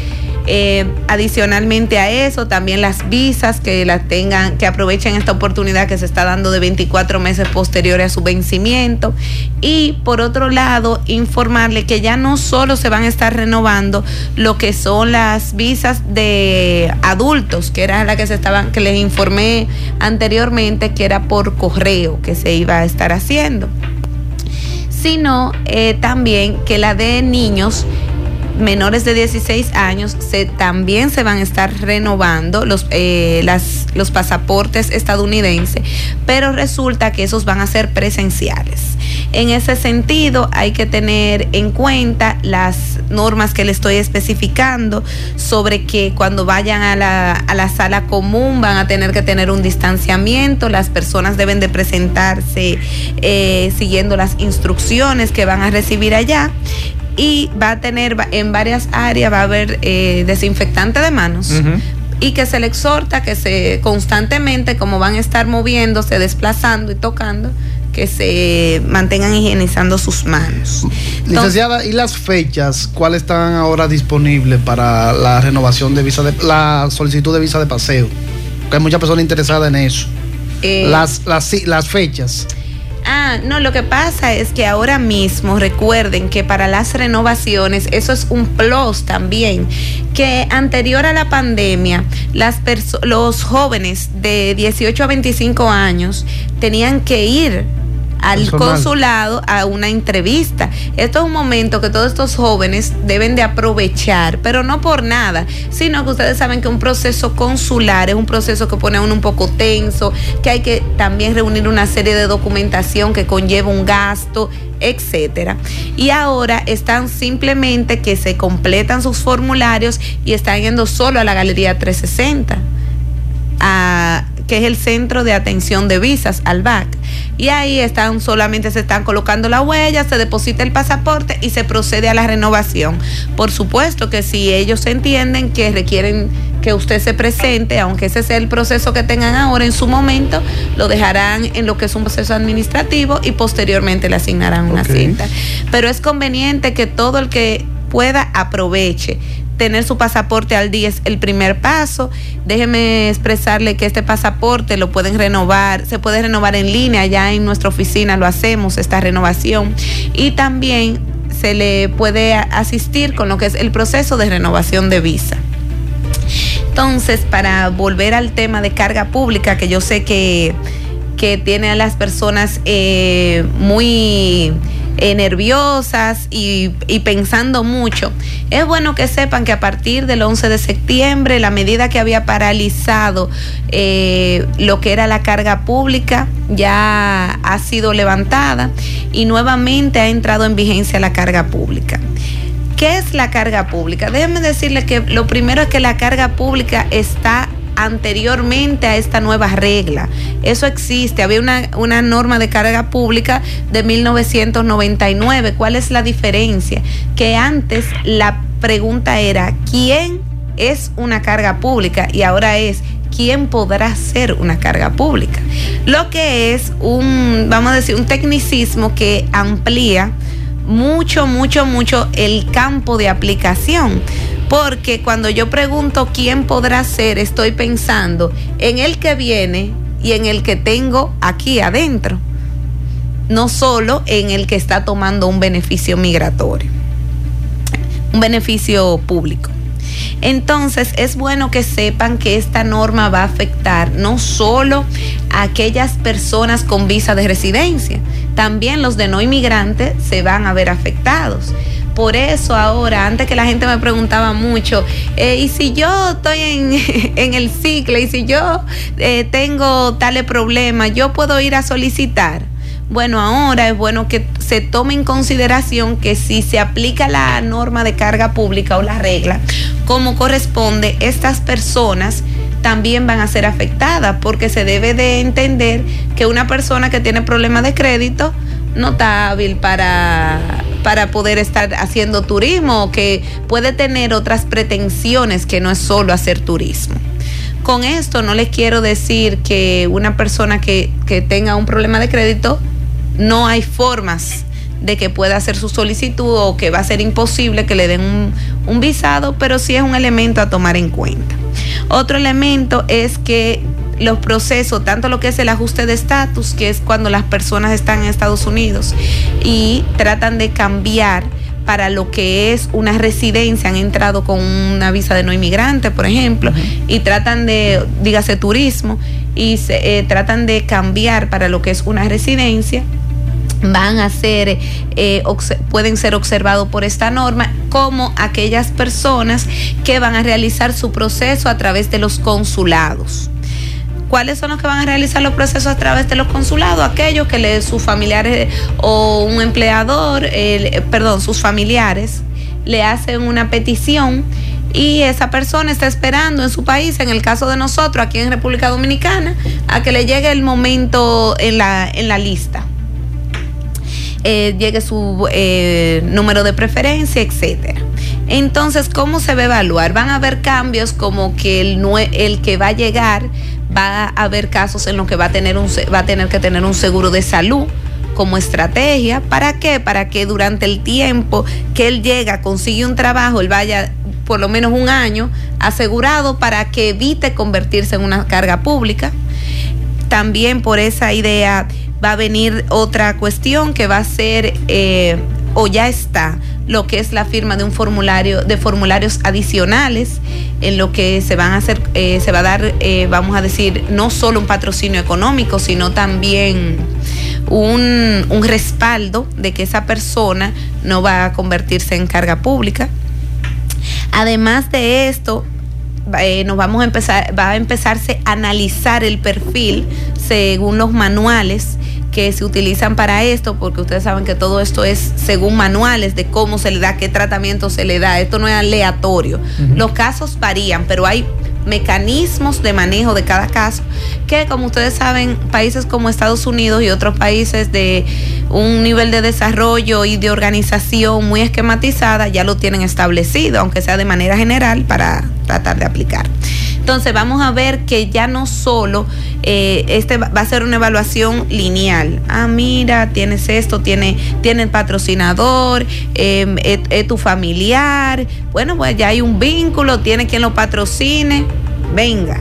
Eh, adicionalmente a eso, también las visas que las tengan, que aprovechen esta oportunidad que se está dando de 24 meses posteriores a su vencimiento. Y por otro lado, informarle que ya no solo se van a estar renovando lo que son las visas de adultos, que era la que se estaban, que les informé anteriormente que era por correo que se iba a estar haciendo, sino eh, también que la de niños menores de 16 años se, también se van a estar renovando los, eh, los pasaportes estadounidenses, pero resulta que esos van a ser presenciales. En ese sentido, hay que tener en cuenta las normas que le estoy especificando sobre que cuando vayan a la, a la sala común van a tener que tener un distanciamiento, las personas deben de presentarse eh, siguiendo las instrucciones que van a recibir allá y va a tener en varias áreas, va a haber eh, desinfectante de manos. Y que se le exhorta que se constantemente, como van a estar moviéndose, desplazando y tocando, que se mantengan higienizando sus manos. Licenciada, ¿y las fechas cuáles están ahora disponibles para la renovación de visa de la solicitud de visa de paseo? Porque hay muchas personas interesadas en eso. Eh, las, las, las fechas. No, lo que pasa es que ahora mismo recuerden que para las renovaciones, eso es un plus también, que anterior a la pandemia, las los jóvenes de 18 a 25 años tenían que ir al consulado a una entrevista. Esto es un momento que todos estos jóvenes deben de aprovechar, pero no por nada, sino que ustedes saben que un proceso consular es un proceso que pone a uno un poco tenso, que hay que también reunir una serie de documentación que conlleva un gasto, etcétera. Y ahora están simplemente que se completan sus formularios y están yendo solo a la Galería 360. A, que es el centro de atención de visas, al BAC. Y ahí están, solamente se están colocando la huella, se deposita el pasaporte y se procede a la renovación. Por supuesto que si ellos entienden que requieren que usted se presente, aunque ese sea el proceso que tengan ahora en su momento, lo dejarán en lo que es un proceso administrativo y posteriormente le asignarán una cita. Pero es conveniente que todo el que pueda aproveche tener su pasaporte al día es el primer paso. Déjeme expresarle que este pasaporte lo pueden renovar, se puede renovar en línea, ya en nuestra oficina lo hacemos, esta renovación. Y también se le puede asistir con lo que es el proceso de renovación de visa. Entonces, para volver al tema de carga pública, que yo sé que, que tiene a las personas eh, muy eh, nerviosas y, pensando mucho. Es bueno que sepan que a partir del 11 de septiembre, la medida que había paralizado eh, lo que era la carga pública ya ha sido levantada y nuevamente ha entrado en vigencia la carga pública. ¿Qué es la carga pública? Déjenme decirle que lo primero es que la carga pública está anteriormente a esta nueva regla. Eso existe. Había una, una norma de carga pública de 1999. ¿Cuál es la diferencia? Que antes la pregunta era, ¿quién es una carga pública? Y ahora es, ¿quién podrá ser una carga pública? Lo que es un, vamos a decir, un tecnicismo que amplía mucho, mucho, mucho el campo de aplicación. Porque cuando yo pregunto quién podrá ser, estoy pensando en el que viene y en el que tengo aquí adentro. No solo en el que está tomando un beneficio migratorio, un beneficio público. Entonces es bueno que sepan que esta norma va a afectar no solo a aquellas personas con visa de residencia, también los de no inmigrantes se van a ver afectados. Por eso ahora, antes que la gente me preguntaba mucho, eh, y si yo estoy en, el ciclo y si yo eh, tengo tales problemas, yo puedo ir a solicitar. Bueno, ahora es bueno que se tome en consideración que si se aplica la norma de carga pública o la regla, como corresponde, estas personas también van a ser afectadas porque se debe de entender que una persona que tiene problemas de crédito no está hábil para para poder estar haciendo turismo que puede tener otras pretensiones que no es solo hacer turismo. Con esto no les quiero decir que una persona que, tenga un problema de crédito no hay formas de que pueda hacer su solicitud o que va a ser imposible que le den un, un, visado, pero sí es un elemento a tomar en cuenta. Otro elemento es que los procesos, tanto lo que es el ajuste de estatus, que es cuando las personas están en Estados Unidos y tratan de cambiar para lo que es una residencia, han entrado con una visa de no inmigrante, por ejemplo, y tratan de, dígase, turismo, y se, eh, tratan de cambiar para lo que es una residencia, van a ser, eh, pueden ser observados por esta norma como aquellas personas que van a realizar su proceso a través de los consulados. ¿Cuáles son los que van a realizar los procesos a través de los consulados? Aquellos que sus familiares o un empleador, perdón, sus familiares le hacen una petición y esa persona está esperando en su país, en el caso de nosotros, aquí en República Dominicana, a que le llegue el momento en la, en la lista. Eh, llegue su eh, número de preferencia, etcétera. Entonces, ¿cómo se va a evaluar? Van a haber cambios como que el, el que va a llegar va a haber casos en los que va a tener un va a tener que tener un seguro de salud como estrategia. ¿Para qué? Para que durante el tiempo que él llega, consigue un trabajo, él vaya por lo menos un año asegurado para que evite convertirse en una carga pública. También por esa idea va a venir otra cuestión que va a ser eh, o ya está lo que es la firma de un formulario de formularios adicionales en lo que se van a hacer eh, se va a dar eh, vamos a decir no solo un patrocinio económico sino también un, un respaldo de que esa persona no va a convertirse en carga pública. Además de esto, eh, nos vamos a empezar, va a empezarse a analizar el perfil según los manuales que se utilizan para esto, porque ustedes saben que todo esto es según manuales de cómo se le da, qué tratamiento se le da. Esto no es aleatorio. Los casos varían, pero hay mecanismos de manejo de cada caso, que como ustedes saben, países como Estados Unidos y otros países de un nivel de desarrollo y de organización muy esquematizada ya lo tienen establecido, aunque sea de manera general, para tratar de aplicar. Entonces vamos a ver que ya no solo eh, este va a ser una evaluación lineal. Ah, mira, tienes esto, tiene, tiene el patrocinador, em, es, tu familiar. Bueno, pues ya hay un vínculo, tiene quien lo patrocine. Venga.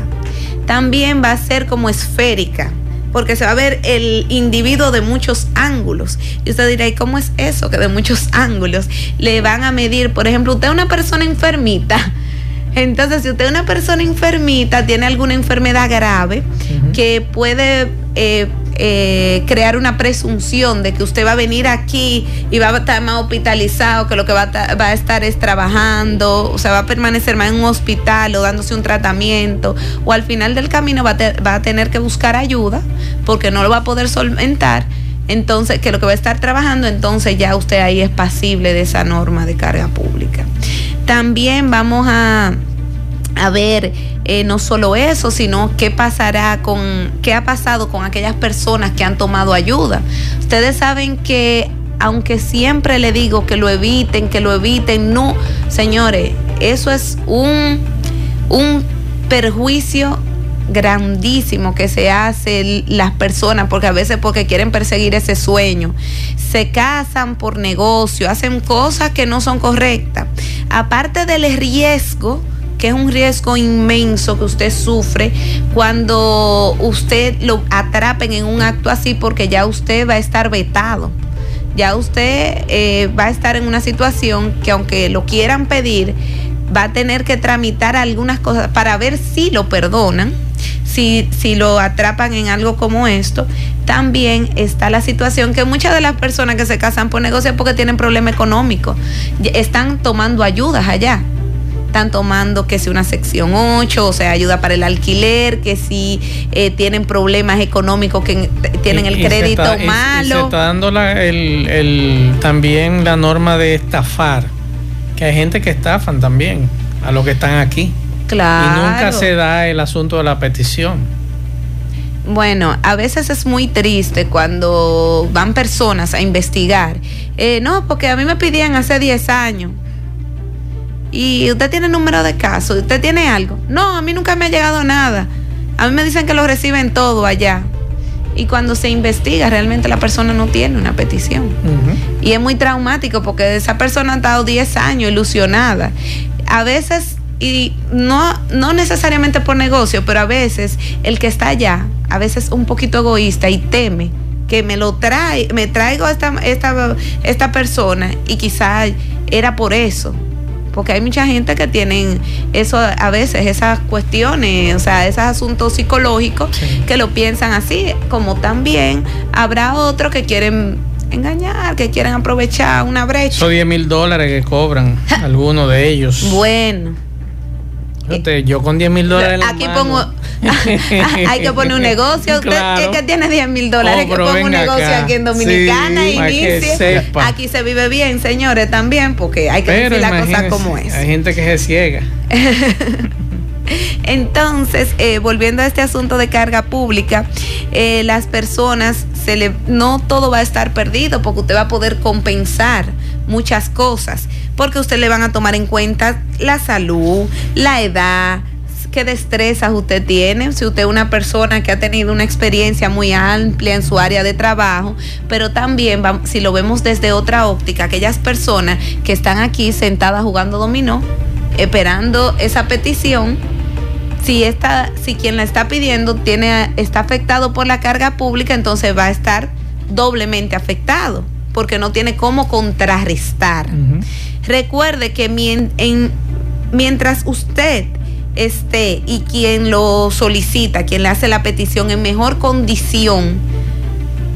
También va a ser como esférica porque se va a ver el individuo de muchos ángulos. Y usted dirá, ¿y cómo es eso? Que de muchos ángulos le van a medir, por ejemplo, usted es una persona enfermita entonces, si usted es una persona enfermita, tiene alguna enfermedad grave que puede eh, eh, crear una presunción de que usted va a venir aquí y va a estar más hospitalizado, que lo que va a, estar es trabajando, o sea, va a permanecer más en un hospital o dándose un tratamiento, o al final del camino va va a tener que buscar ayuda porque no lo va a poder solventar entonces que lo que va a estar trabajando, entonces ya usted ahí es pasible de esa norma de carga pública. También vamos a, ver eh, no solo eso, sino qué pasará con, qué ha pasado con aquellas personas que han tomado ayuda. Ustedes saben que aunque siempre le digo que lo eviten, que lo eviten, no, señores, eso es un, un perjuicio grandísimo que se hace las personas, porque a veces porque quieren perseguir ese sueño, se casan por negocio, hacen cosas que no son correctas. Aparte del riesgo, que es un riesgo inmenso que usted sufre cuando usted lo atrapen en un acto así, porque ya usted va a estar vetado. Ya usted eh, va a estar en una situación que aunque lo quieran pedir, va a tener que tramitar algunas cosas para ver si lo perdonan si, si lo atrapan en algo como esto, también está la situación que muchas de las personas que se casan por negocio porque tienen problema económico. Están tomando ayudas allá están tomando que si una sección 8, o sea, ayuda para el alquiler, que si eh, tienen problemas económicos, que tienen el crédito malo. se está dando el, también la norma de estafar, que hay gente que estafan también a los que están aquí. Claro. Y nunca se da el asunto de la petición. Bueno, a veces es muy triste cuando van personas a investigar. Eh, no, porque a mí me pidían hace 10 años. Y usted tiene número de caso, usted tiene algo. No, a mí nunca me ha llegado nada. A mí me dicen que lo reciben todo allá. Y cuando se investiga, realmente la persona no tiene una petición. Y es muy traumático porque esa persona ha estado 10 años ilusionada. A veces y no, no necesariamente por negocio, pero a veces el que está allá, a veces un poquito egoísta y teme que me lo trae, me traigo esta, esta, esta persona y quizás era por eso. Porque hay mucha gente que tienen eso a veces, esas cuestiones, o sea, esos asuntos psicológicos que lo piensan así, como también habrá otros que quieren engañar, que quieren aprovechar una brecha. Son 10 mil dólares que cobran algunos de ellos. Bueno yo con 10 mil dólares. Aquí pongo. hay que poner un negocio. Usted es que tiene 10 mil dólares. Oh, que ponga un negocio aquí en Dominicana. inicie. Aquí se vive bien, señores, también, porque hay que decir las cosas como es. Hay gente que se ciega. Entonces, eh, volviendo a este asunto de carga pública, eh, las personas, se le, no todo va a estar perdido porque usted va a poder compensar muchas cosas, porque usted le van a tomar en cuenta la salud, la edad, qué destrezas usted tiene, si usted es una persona que ha tenido una experiencia muy amplia en su área de trabajo, pero también si lo vemos desde otra óptica, aquellas personas que están aquí sentadas jugando dominó, esperando esa petición, si, esta, si quien la está pidiendo tiene, está afectado por la carga pública, entonces va a estar doblemente afectado, porque no tiene cómo contrarrestar. Recuerde que mientras usted esté y quien lo solicita, quien le hace la petición en mejor condición,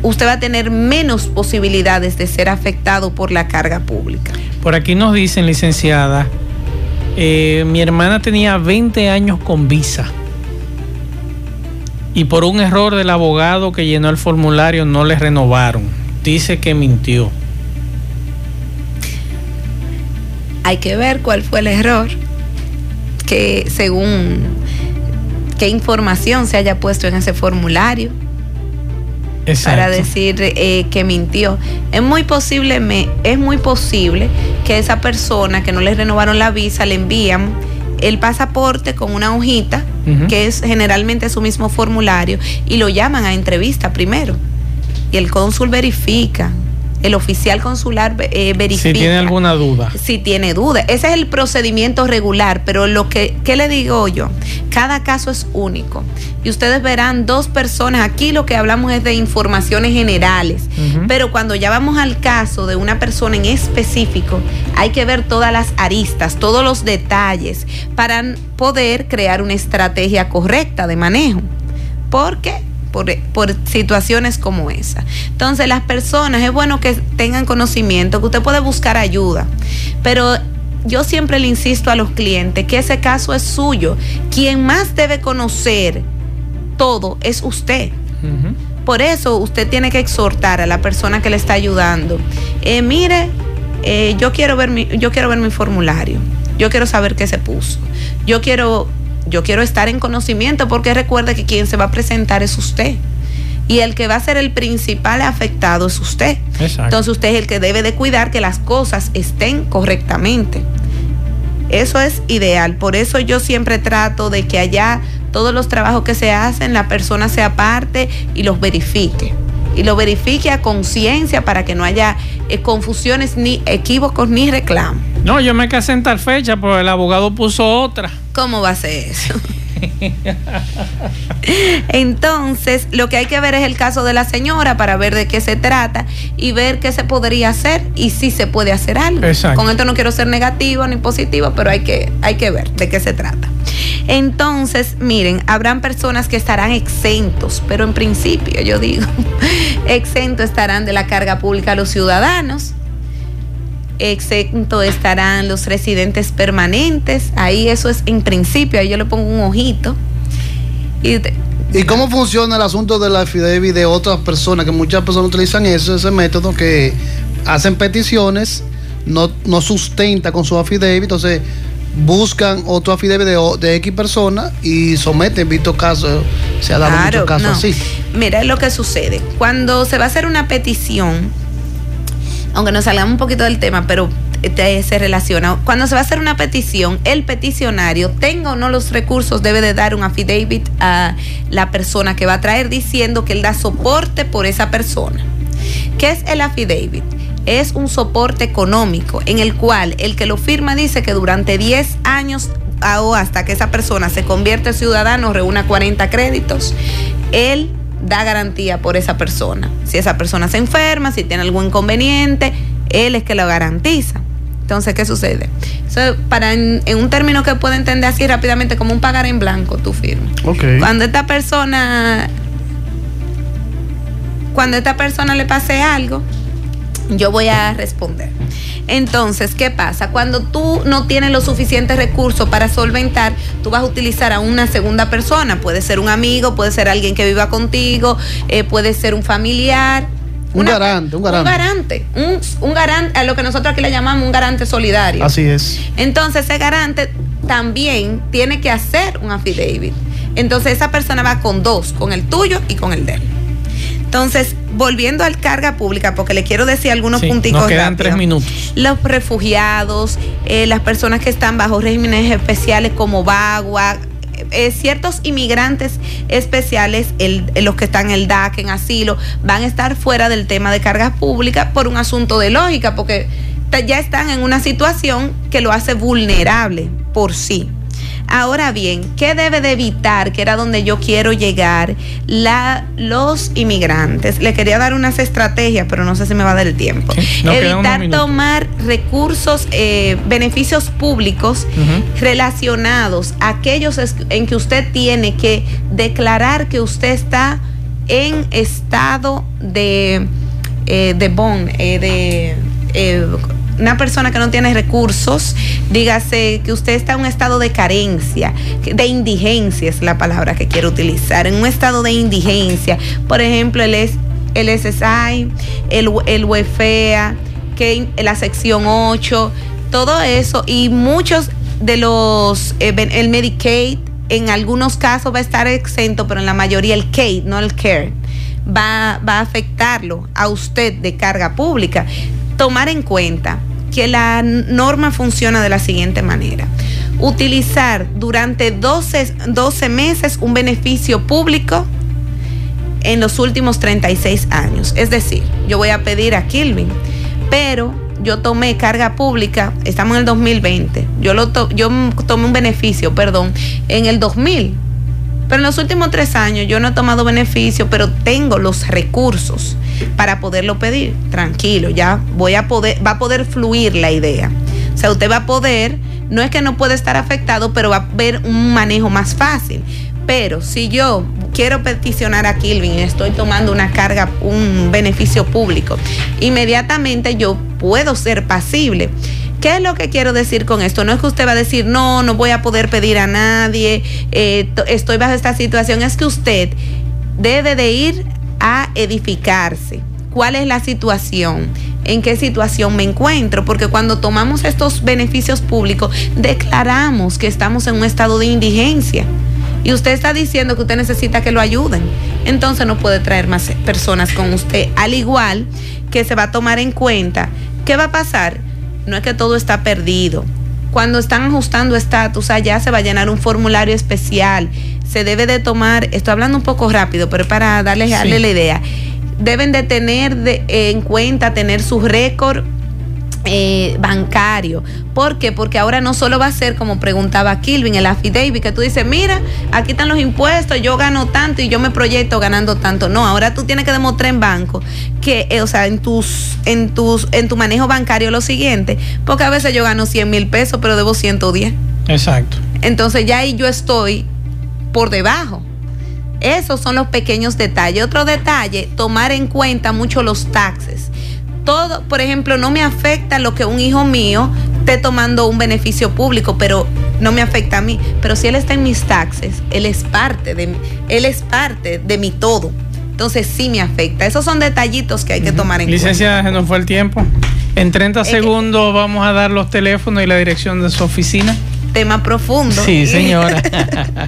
usted va a tener menos posibilidades de ser afectado por la carga pública. Por aquí nos dicen, licenciada, eh, mi hermana tenía 20 años con visa y por un error del abogado que llenó el formulario no le renovaron. Dice que mintió. Hay que ver cuál fue el error, que según qué información se haya puesto en ese formulario para decir eh, que mintió. Es muy posible, me, es muy posible que esa persona que no le renovaron la visa le envían el pasaporte con una hojita, que es generalmente su mismo formulario, y lo llaman a entrevista primero. Y el cónsul verifica, el oficial consular eh, verifica. Si tiene alguna duda. Si tiene duda. Ese es el procedimiento regular, pero lo que, ¿qué le digo yo? Cada caso es único. Y ustedes verán dos personas, aquí lo que hablamos es de informaciones generales, pero cuando ya vamos al caso de una persona en específico, hay que ver todas las aristas, todos los detalles, para poder crear una estrategia correcta de manejo. Porque por, situaciones como esa. Entonces, las personas, es bueno que tengan conocimiento, que usted puede buscar ayuda, pero yo siempre le insisto a los clientes que ese caso es suyo. Quien más debe conocer todo es usted. Por eso usted tiene que exhortar a la persona que le está ayudando. Eh, mire, eh, yo quiero ver mi, yo quiero ver mi formulario. Yo quiero saber qué se puso. Yo quiero yo quiero estar en conocimiento porque recuerde que quien se va a presentar es usted. Y el que va a ser el principal afectado es usted. Entonces usted es el que debe de cuidar que las cosas estén correctamente. Eso es ideal. Por eso yo siempre trato de que allá todos los trabajos que se hacen, la persona se aparte y los verifique. Y lo verifique a conciencia para que no haya eh, confusiones, ni equívocos, ni reclamos. No, yo me casé en tal fecha, pero el abogado puso otra. ¿Cómo va a ser eso? Entonces, lo que hay que ver es el caso de la señora para ver de qué se trata y ver qué se podría hacer y si se puede hacer algo. Con esto no quiero ser negativo ni positivo, pero hay que, hay que ver de qué se trata. Entonces, miren, habrán personas que estarán exentos, pero en principio yo digo, exentos estarán de la carga pública los ciudadanos exento estarán los residentes permanentes. Ahí eso es en principio, ahí yo le pongo un ojito. Y, ¿Y cómo funciona el asunto de la affidavit de otras personas? Que muchas personas utilizan eso, ese método que hacen peticiones, no, no sustenta con su affidavit, entonces buscan otro affidavit de, de X persona y someten, visto casos, se ha dado muchos casos así. Mira lo que sucede. Cuando se va a hacer una petición, aunque nos salgamos un poquito del tema, pero se relaciona. Cuando se va a hacer una petición, el peticionario, tenga o no los recursos, debe de dar un affidavit a la persona que va a traer diciendo que él da soporte por esa persona. ¿Qué es el affidavit? Es un soporte económico en el cual el que lo firma dice que durante 10 años o hasta que esa persona se convierte en ciudadano, reúna 40 créditos, él da garantía por esa persona. Si esa persona se enferma, si tiene algún inconveniente, él es que lo garantiza. Entonces, ¿qué sucede? Eso, para en, un término que puede entender así rápidamente como un pagar en blanco, tú firmas. Cuando esta persona, cuando esta persona le pase algo, yo voy a responder. Entonces, ¿qué pasa? Cuando tú no tienes los suficientes recursos para solventar, tú vas a utilizar a una segunda persona. Puede ser un amigo, puede ser alguien que viva contigo, eh, puede ser un familiar. Un garante, un garante. Un garante, un, garante, a lo que nosotros aquí le llamamos un garante solidario. Así es. Entonces, ese garante también tiene que hacer un affidavit. Entonces, esa persona va con dos, con el tuyo y con el de él. Entonces, volviendo al carga pública, porque le quiero decir algunos puntitos. Nos quedan tres minutos. Los refugiados, eh, las personas que están bajo regímenes especiales como Bagua, eh, ciertos inmigrantes especiales, los que están en el DAC, en asilo, van a estar fuera del tema de cargas públicas por un asunto de lógica, porque ya están en una situación que lo hace vulnerable por sí. Ahora bien, ¿qué debe de evitar? Que era donde yo quiero llegar, la, los inmigrantes. Le quería dar unas estrategias, pero no sé si me va a dar el tiempo. Evitar tomar recursos, eh, beneficios públicos relacionados a aquellos en que usted tiene que declarar que usted está en estado de, eh, de bond, eh, de una persona que no tiene recursos, dígase que usted está en un estado de carencia, de indigencia es la palabra que quiero utilizar, en un estado de indigencia, por ejemplo, el, el SSI, el, el UEFEA, que la sección 8, todo eso y muchos de los, eh, el Medicaid, en algunos casos va a estar exento, pero en la mayoría el CAID, no el CARE, va, va a afectarlo a usted de carga pública. Tomar en cuenta que la norma funciona de la siguiente manera. Utilizar durante 12, 12 meses un beneficio público en los últimos 36 años. Es decir, yo voy a pedir a Kilvin, pero yo tomé carga pública, estamos en el 2020, yo, lo yo tomé un beneficio, perdón, en el 2000 pero en los últimos tres años yo no he tomado beneficio, pero tengo los recursos para poderlo pedir. Tranquilo, ya voy a poder, va a poder fluir la idea. O sea, usted va a poder, no es que no puede estar afectado, pero va a haber un manejo más fácil. Pero si yo quiero peticionar a Kilvin y estoy tomando una carga, un beneficio público, inmediatamente yo puedo ser pasible. ¿Qué es lo que quiero decir con esto? No es que usted va a decir, no, no voy a poder pedir a nadie, eh, estoy bajo esta situación. Es que usted debe de ir a edificarse. ¿Cuál es la situación? ¿En qué situación me encuentro? Porque cuando tomamos estos beneficios públicos, declaramos que estamos en un estado de indigencia. Y usted está diciendo que usted necesita que lo ayuden. Entonces no puede traer más personas con usted. Al igual que se va a tomar en cuenta, ¿qué va a pasar? No es que todo está perdido. Cuando están ajustando estatus, allá se va a llenar un formulario especial. Se debe de tomar, estoy hablando un poco rápido, pero para darle, darle la idea, deben de tener en cuenta, tener su récord eh, bancario. ¿Por qué? Porque ahora no solo va a ser como preguntaba Kilvin, el affidavit, que tú dices, mira, aquí están los impuestos, yo gano tanto y yo me proyecto ganando tanto. No, ahora tú tienes que demostrar en banco que, eh, o sea, en tus, en tus, en tu manejo bancario lo siguiente, porque a veces yo gano 100 mil pesos, pero debo 110. Exacto. Entonces ya ahí yo estoy por debajo. Esos son los pequeños detalles. Otro detalle, tomar en cuenta mucho los taxes todo, por ejemplo, no me afecta lo que un hijo mío esté tomando un beneficio público, pero no me afecta a mí. Pero si él está en mis taxes, él es parte de él es parte de mi todo. Entonces sí me afecta. Esos son detallitos que hay que tomar en cuenta. Licencia, se nos fue el tiempo. En 30 segundos vamos a dar los teléfonos y la dirección de su oficina. Tema profundo. Sí, señora.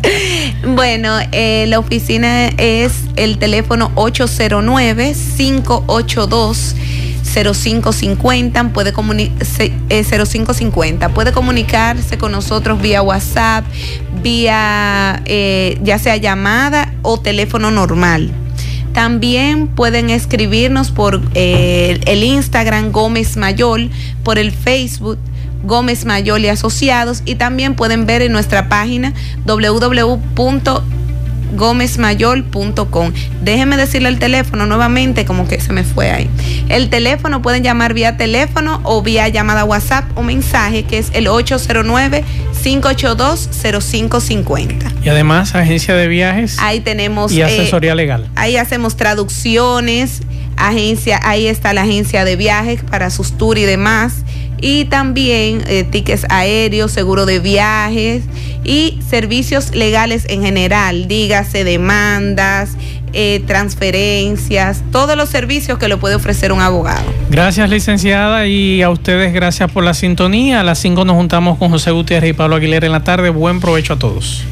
bueno, eh, la oficina es el teléfono 809 582 0550, puede 0550, eh, puede comunicarse con nosotros vía WhatsApp, vía eh, ya sea llamada o teléfono normal. También pueden escribirnos por eh, el Instagram Gómez Mayol, por el Facebook Gómez Mayol y Asociados y también pueden ver en nuestra página www gómezmayol.com. Déjeme decirle el teléfono nuevamente, como que se me fue ahí. El teléfono pueden llamar vía teléfono o vía llamada WhatsApp o mensaje que es el 809-582-0550. Y además, agencia de viajes. Ahí tenemos. Y asesoría eh, legal. Ahí hacemos traducciones agencia, ahí está la agencia de viajes para sus tours y demás. Y también eh, tickets aéreos, seguro de viajes y servicios legales en general, dígase demandas, eh, transferencias, todos los servicios que le puede ofrecer un abogado. Gracias, licenciada, y a ustedes gracias por la sintonía. A las 5 nos juntamos con José Gutiérrez y Pablo Aguilera en la tarde. Buen provecho a todos.